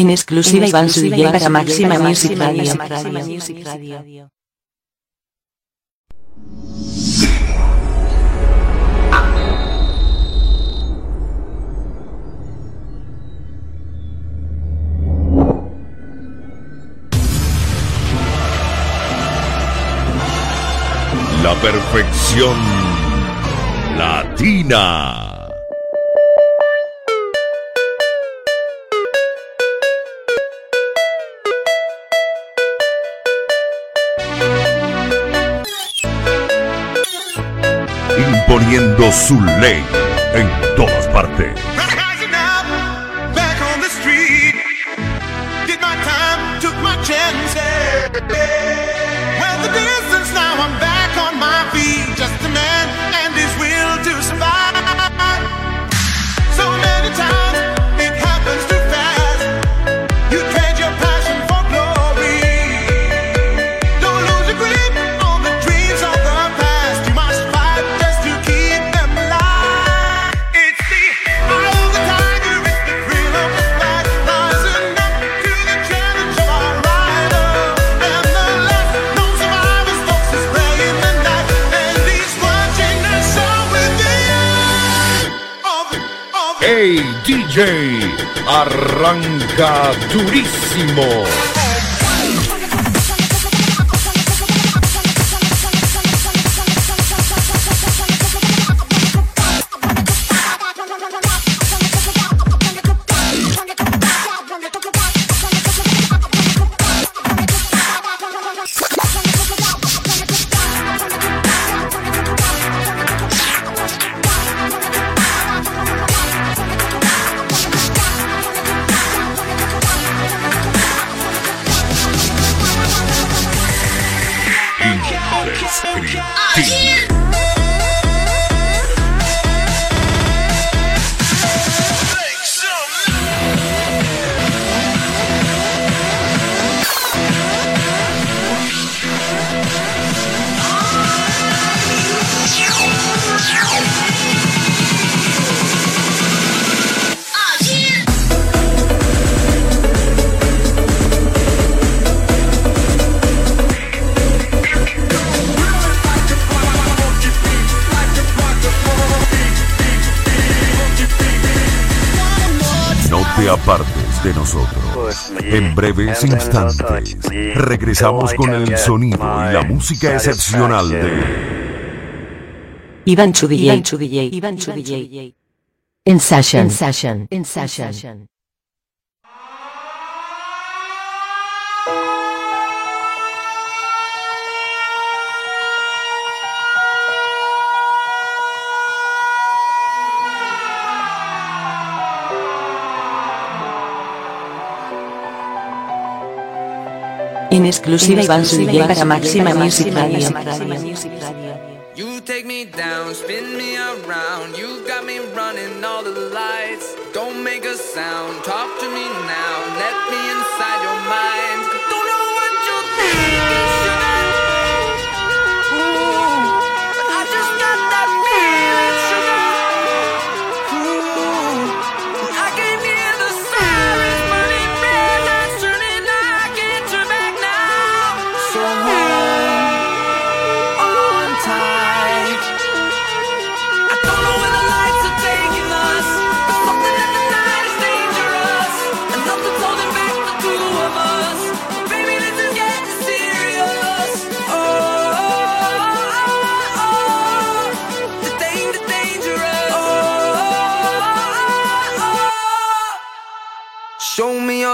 En exclusiva Iván su DJ para Máxima Music Radio. La perfección latina. imponiendo su ley en todas partes. Arranca durísimo. breves instantes. regresamos con el sonido y la música excepcional de Iván Chubillay, Iván Chubillay, Iván Chubillay. In session, in session, in session. exclusiva Iván Zuluaga para Máxima Music Radio. You take me down, spin me around. You got me running all the lights. Don't make a sound, talk to me now. Let me inside your mind.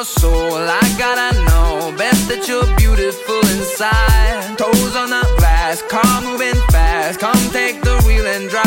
soul. I gotta know best that you're beautiful inside. Toes on the glass, car moving fast. Come take the wheel and drive.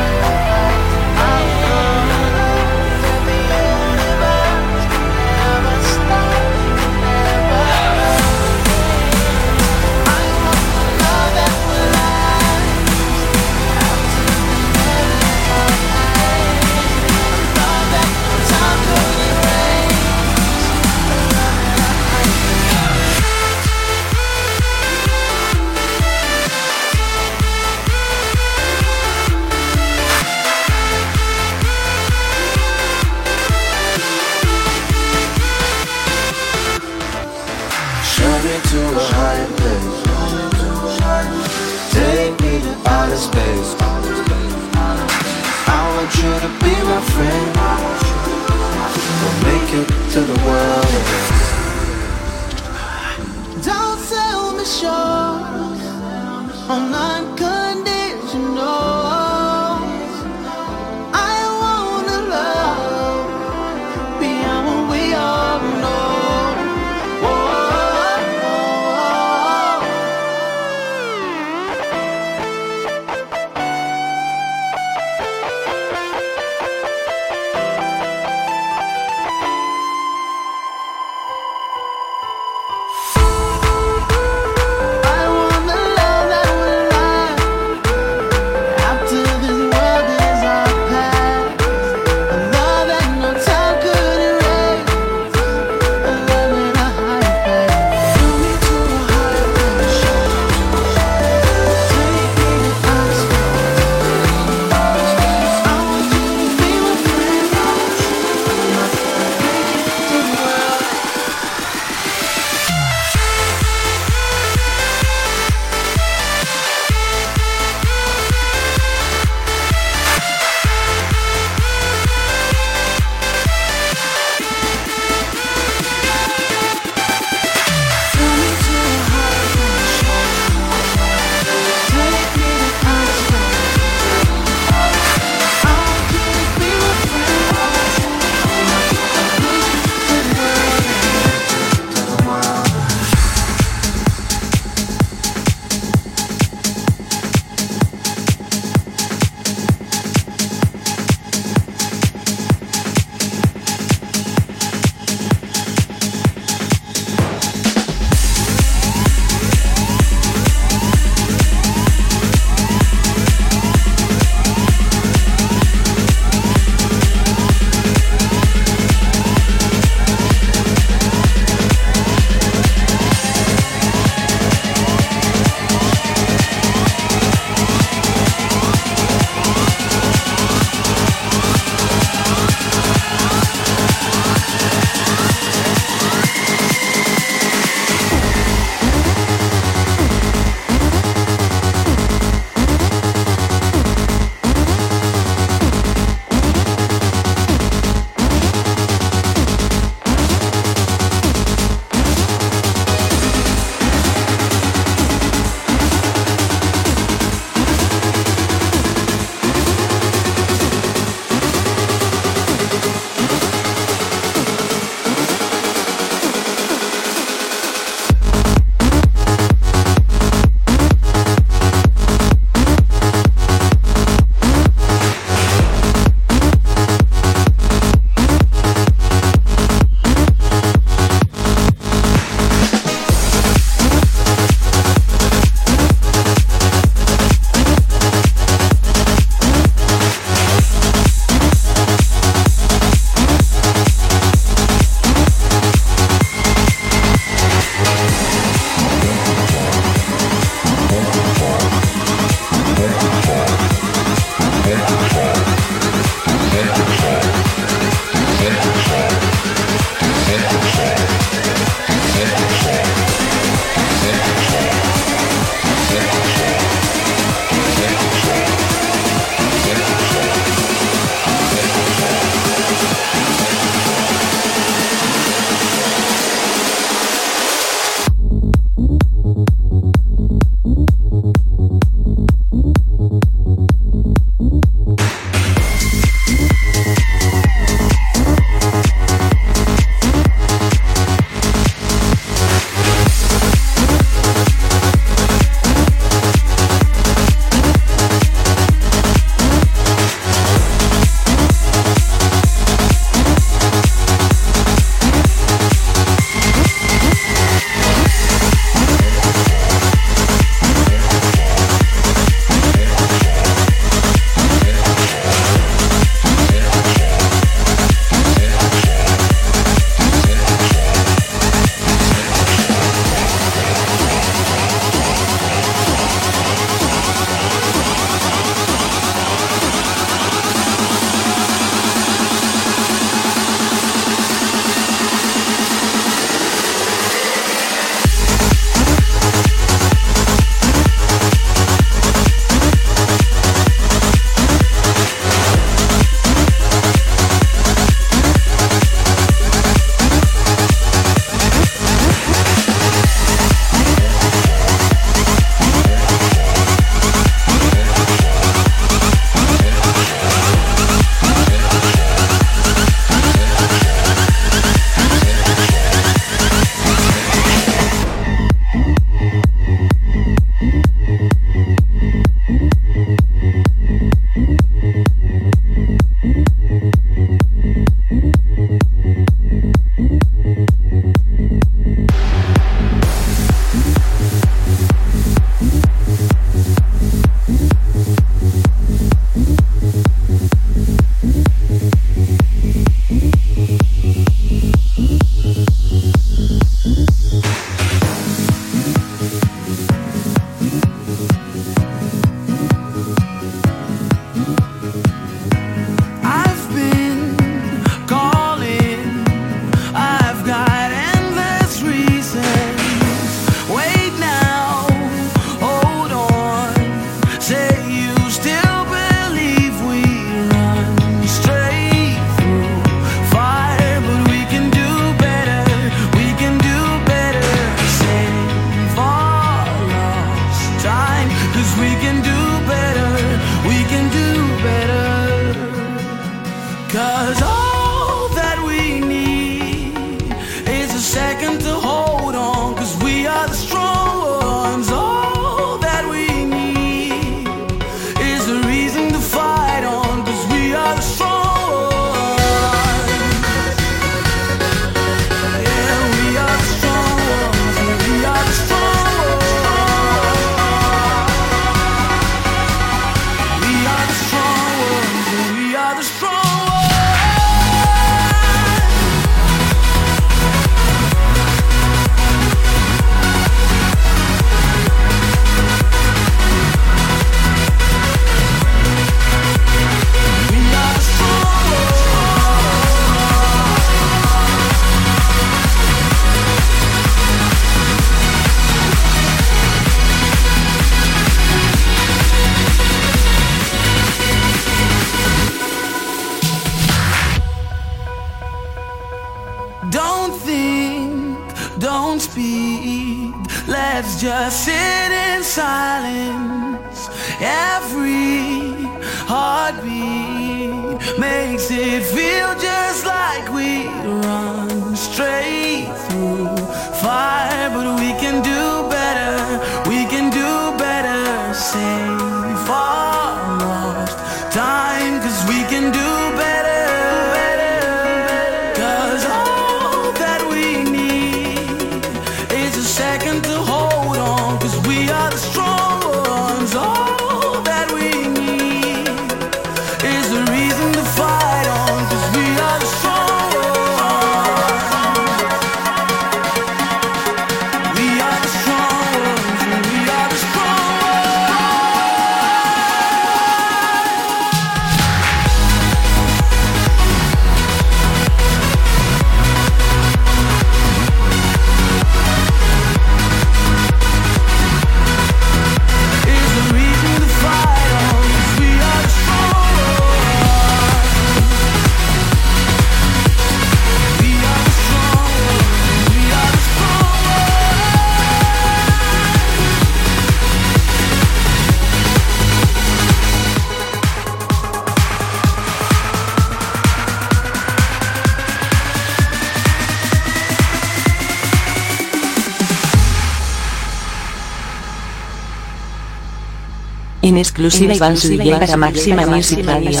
En exclusiva Iván su DJ para Máxima Music Radio.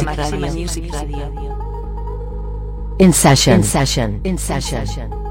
In session. In session. In session.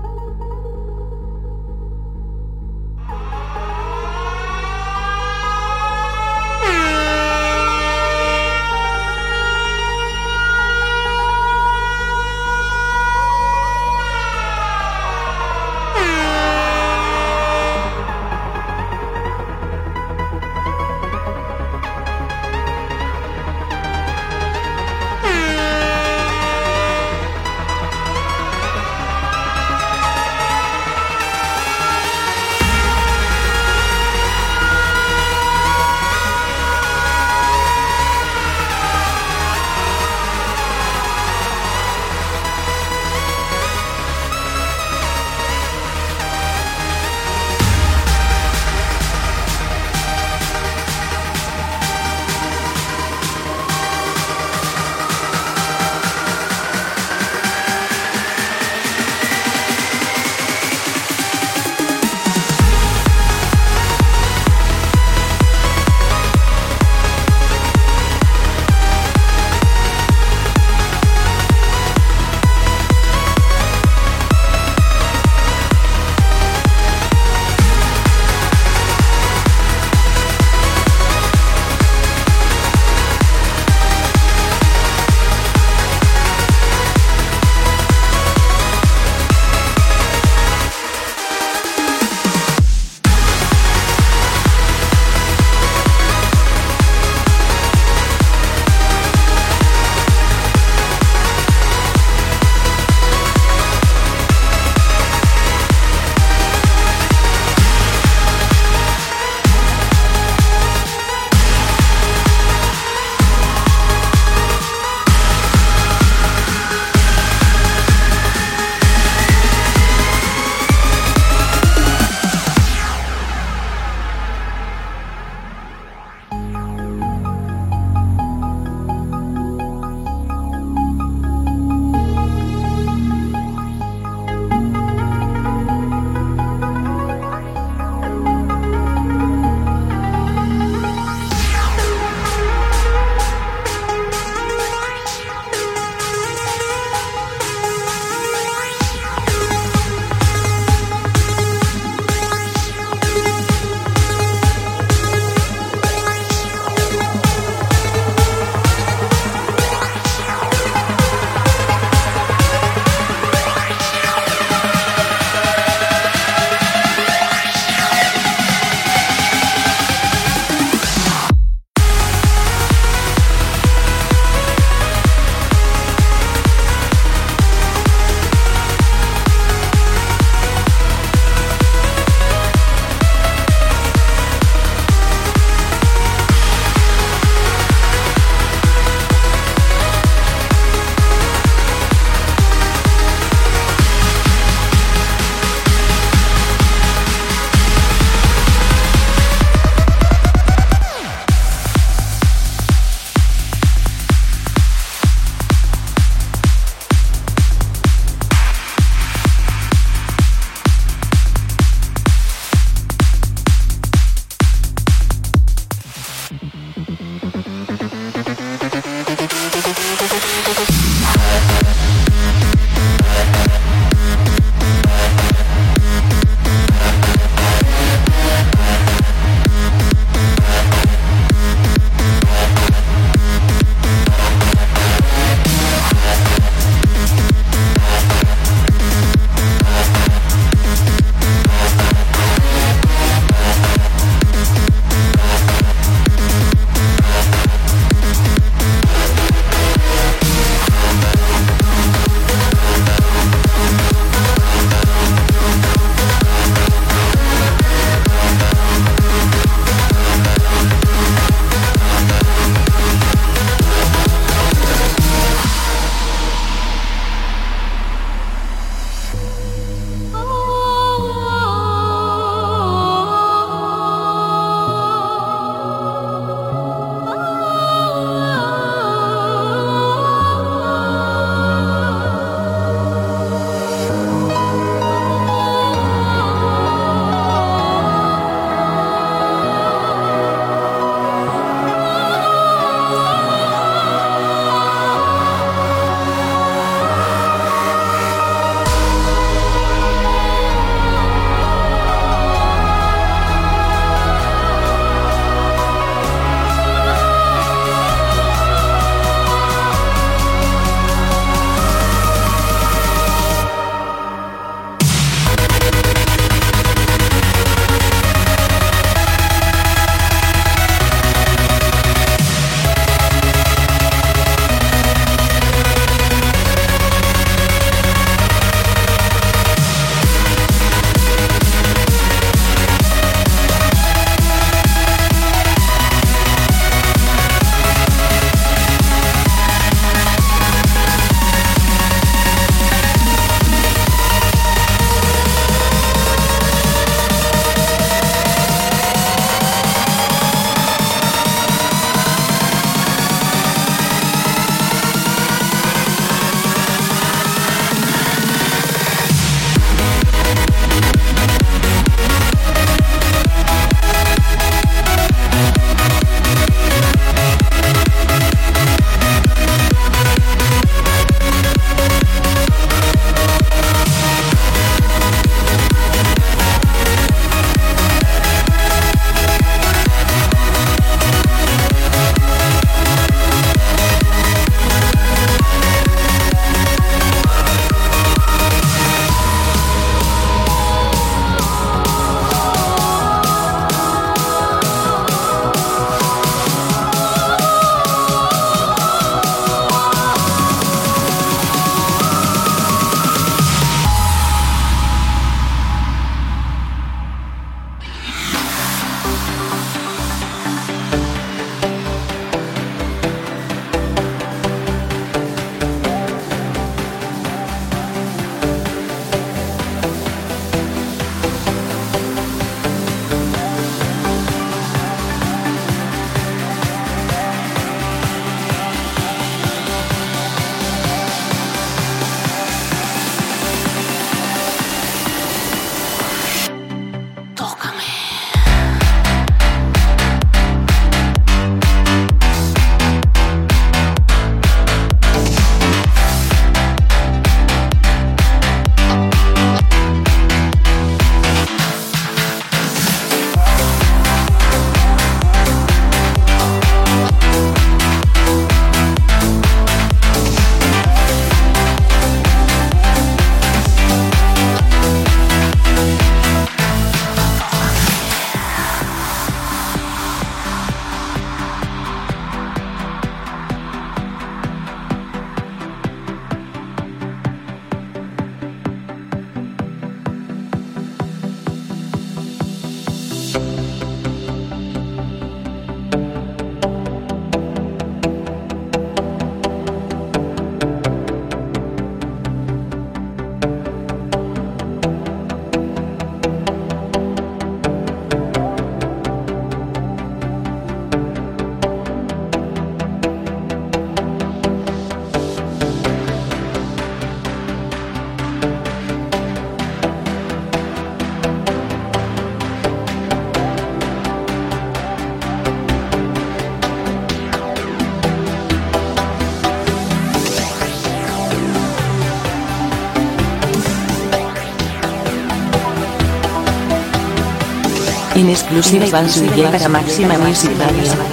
En exclusiva Iván Suille para Máxima Music Radio.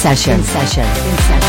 session. In session. In session.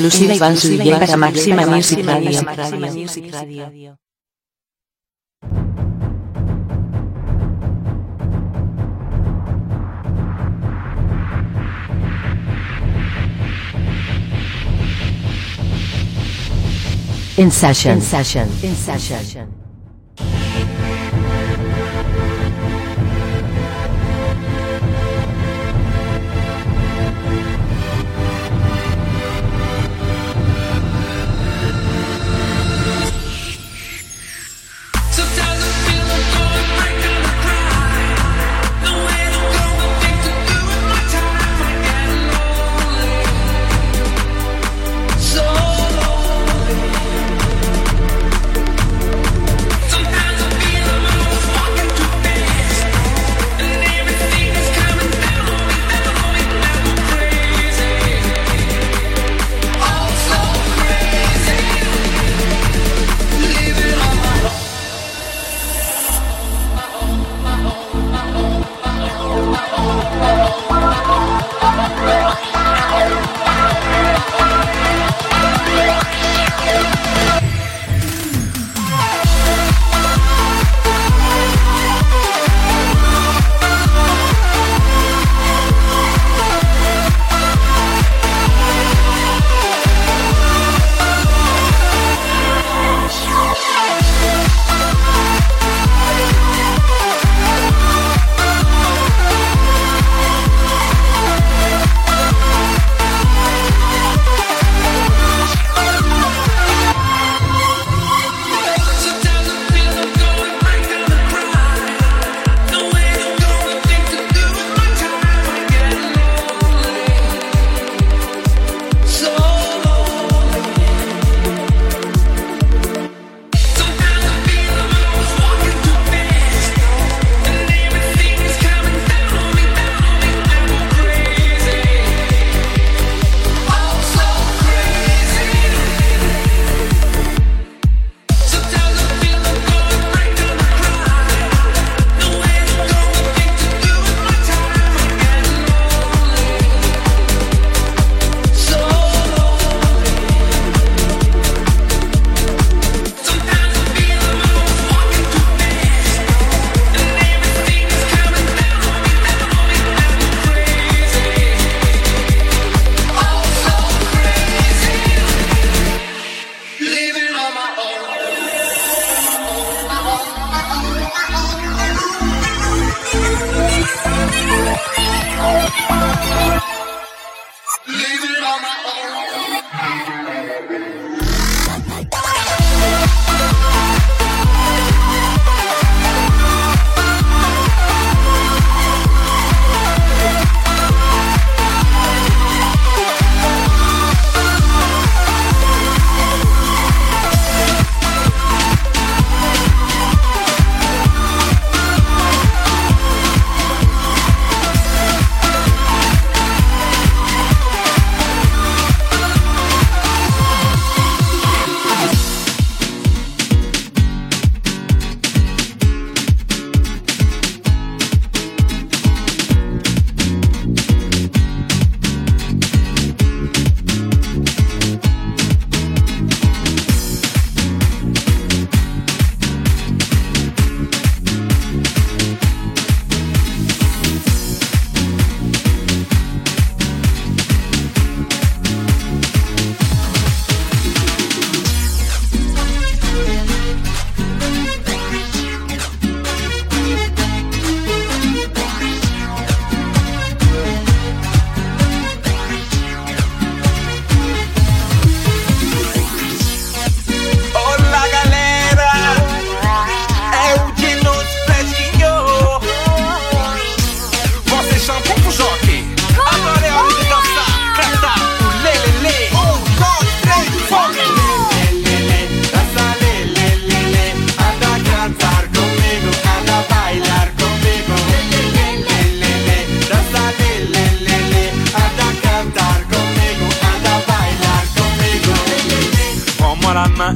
exclusiva Iván Silva para Máxima Music Radio. In session. In session. In session.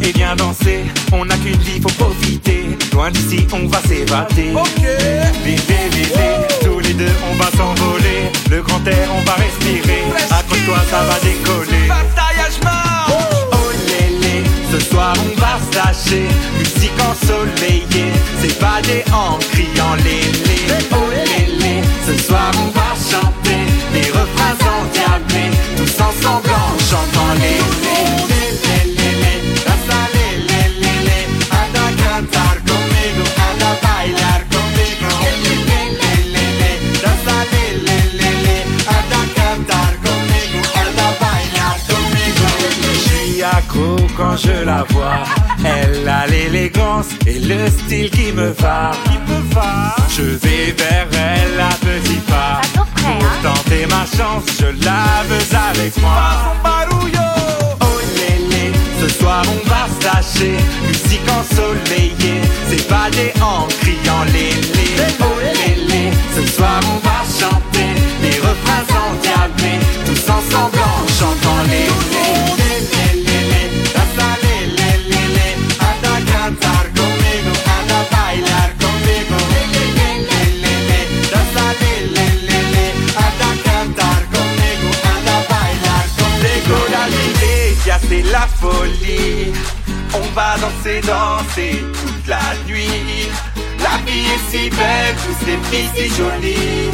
Et viens danser. On n'a qu'une vie, faut profiter. Loin d'ici, on va s'évader. Ok. Vivez, vivez. Tous les deux, on va s'envoler. Le grand air, on va respirer. Accroche-toi, ça va décoller. Oh lélé, ce soir on va se lâcher. Musique ensoleillée, s'évader en criant lélé. Oh lélé, ce soir on va chanter. Les refrains endiablés, tous ensemble en chantant quand je la vois. Elle a l'élégance et le style qui me va. Qui me va. Je vais vers elle à petits pas. Pour tenter ma chance, je la veux avec moi. Oh lélé, ce soir on va se lâcher. Musique ensoleillée, s'évader en criant lélé. Oh lélé, ce soir on va chanter. Les refrains endiablés, tous ensemble en chantant. Lélé, folie. On va danser, danser toute la nuit. La vie est si belle, tous ces filles si jolies.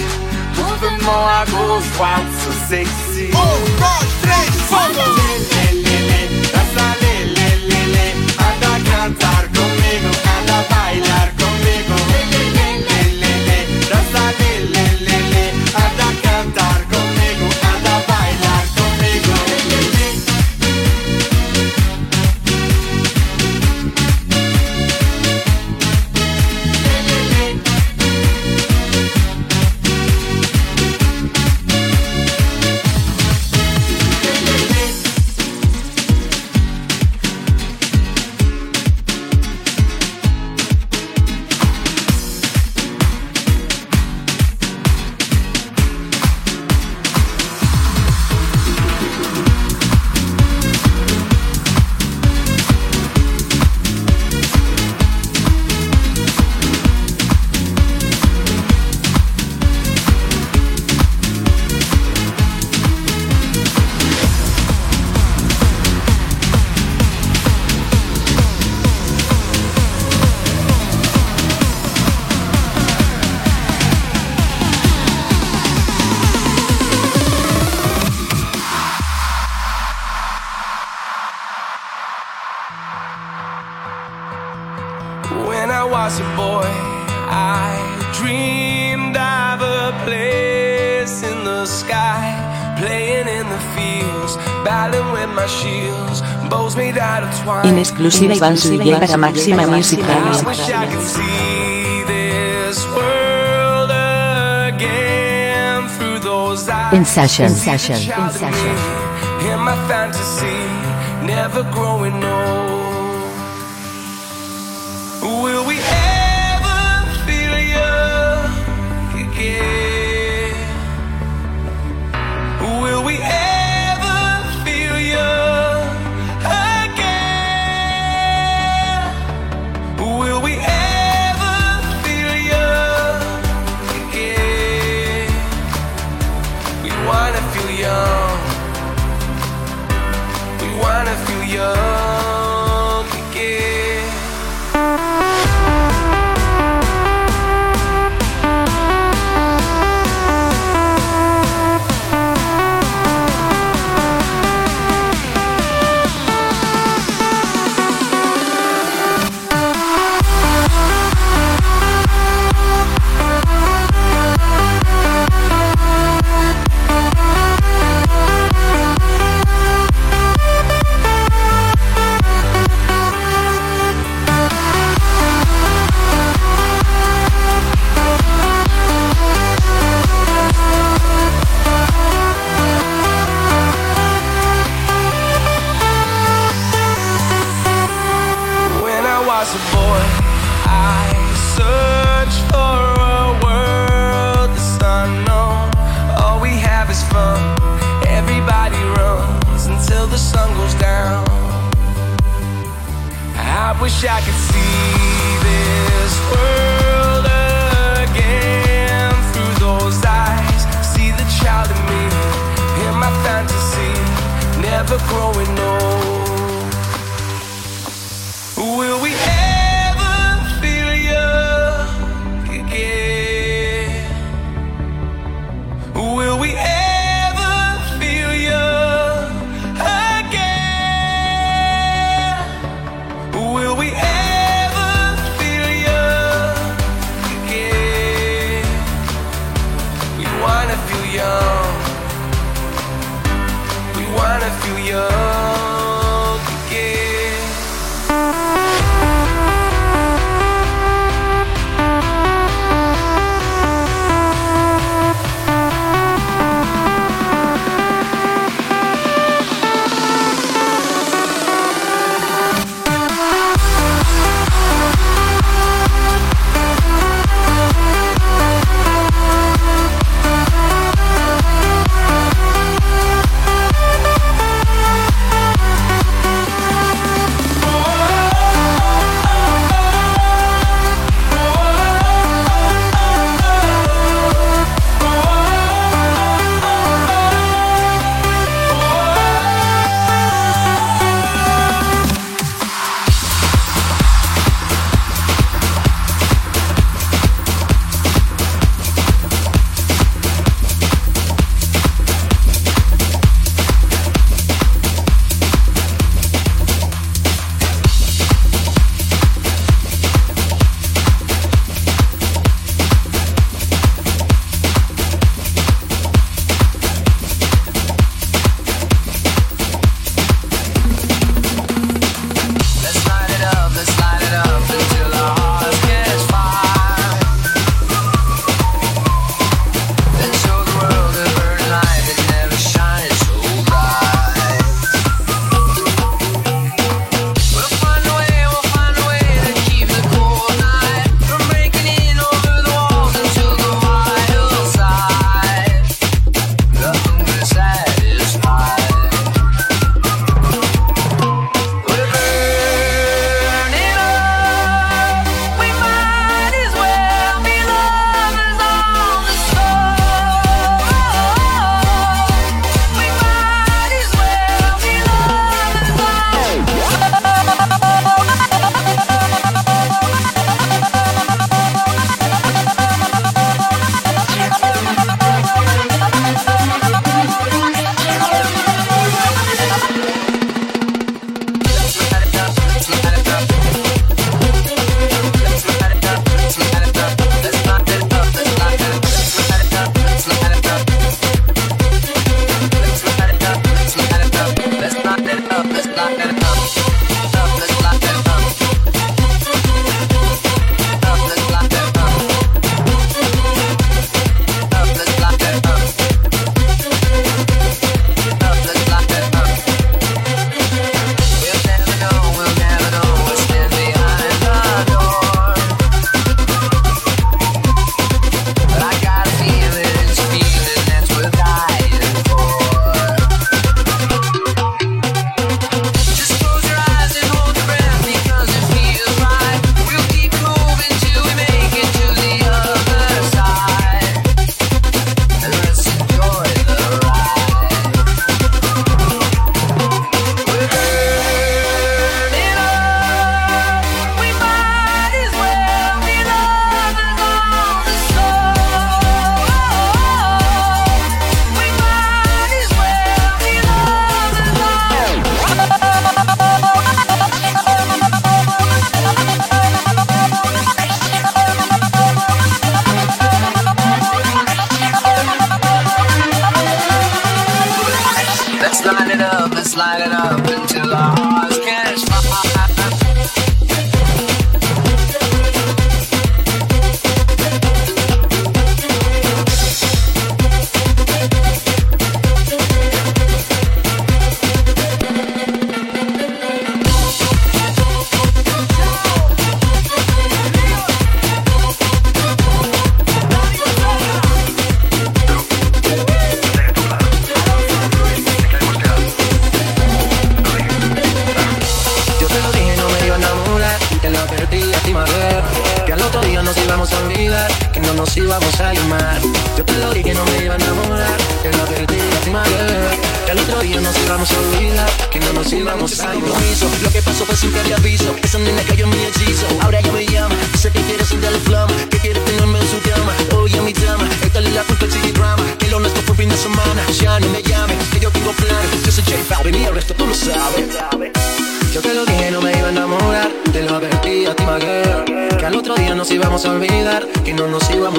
Mouvement à gauche, droite, so sexy. Oh! Danza lelele, anda a cantar conmigo, anda a bailar exclusiva Iván Máxima Music In session. In session. In session. In. feel young. We wanna feel young.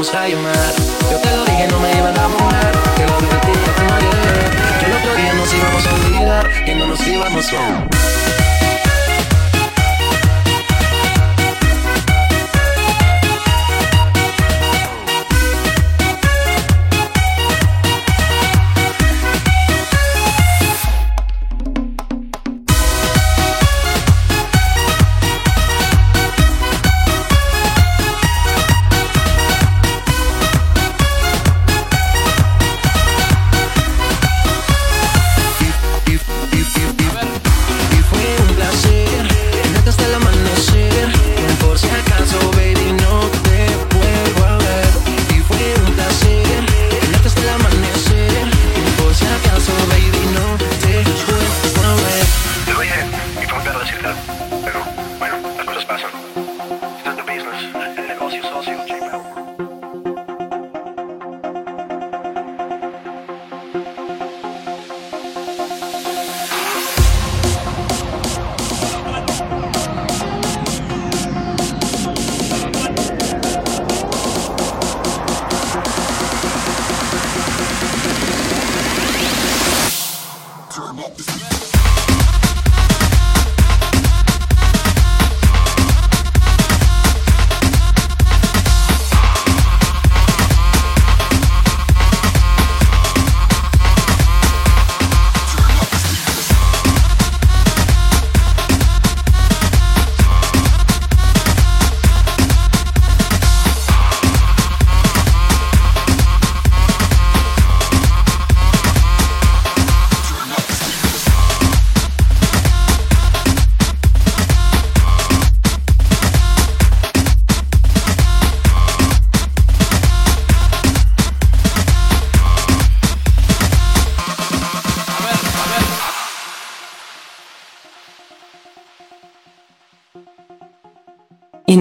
a llamar. Yo te lo dije, no me iban a enamorar. Te lo repetí hasta mañana. Que el otro día nos íbamos a olvidar, que no nos íbamos a.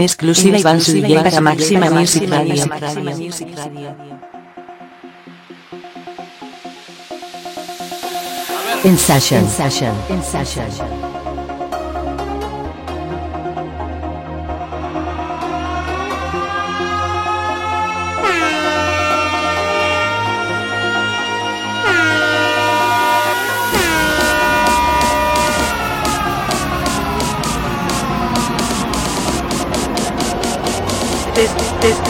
en exclusiva Iván su para Máxima Music Radio. In session. In session. In session.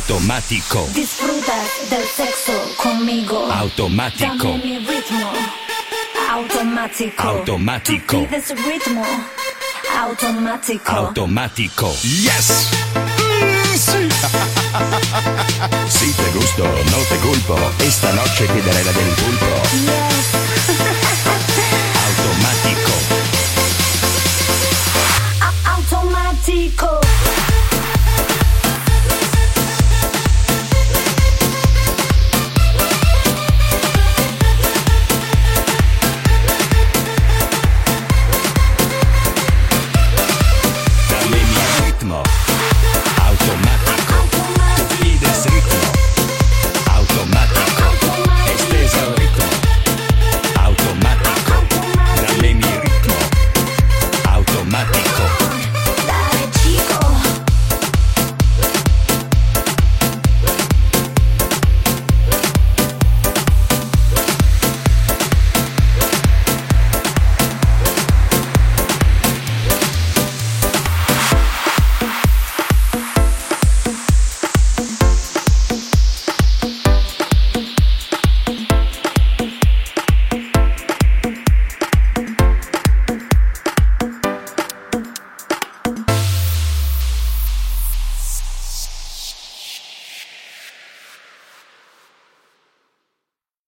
Automático. Disfrutas del sexo conmigo. Automático. Dame mi ritmo. Automático. Automático. Pides ritmo. Automático. Automático. Yes. Mm, sí. si te gustó, no te culpo. Esta noche te daré la del pulpo. Automático. A- Automático.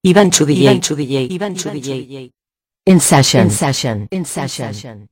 Ivan to the Ivan to the Ivan to the In session. In session. In session. In session.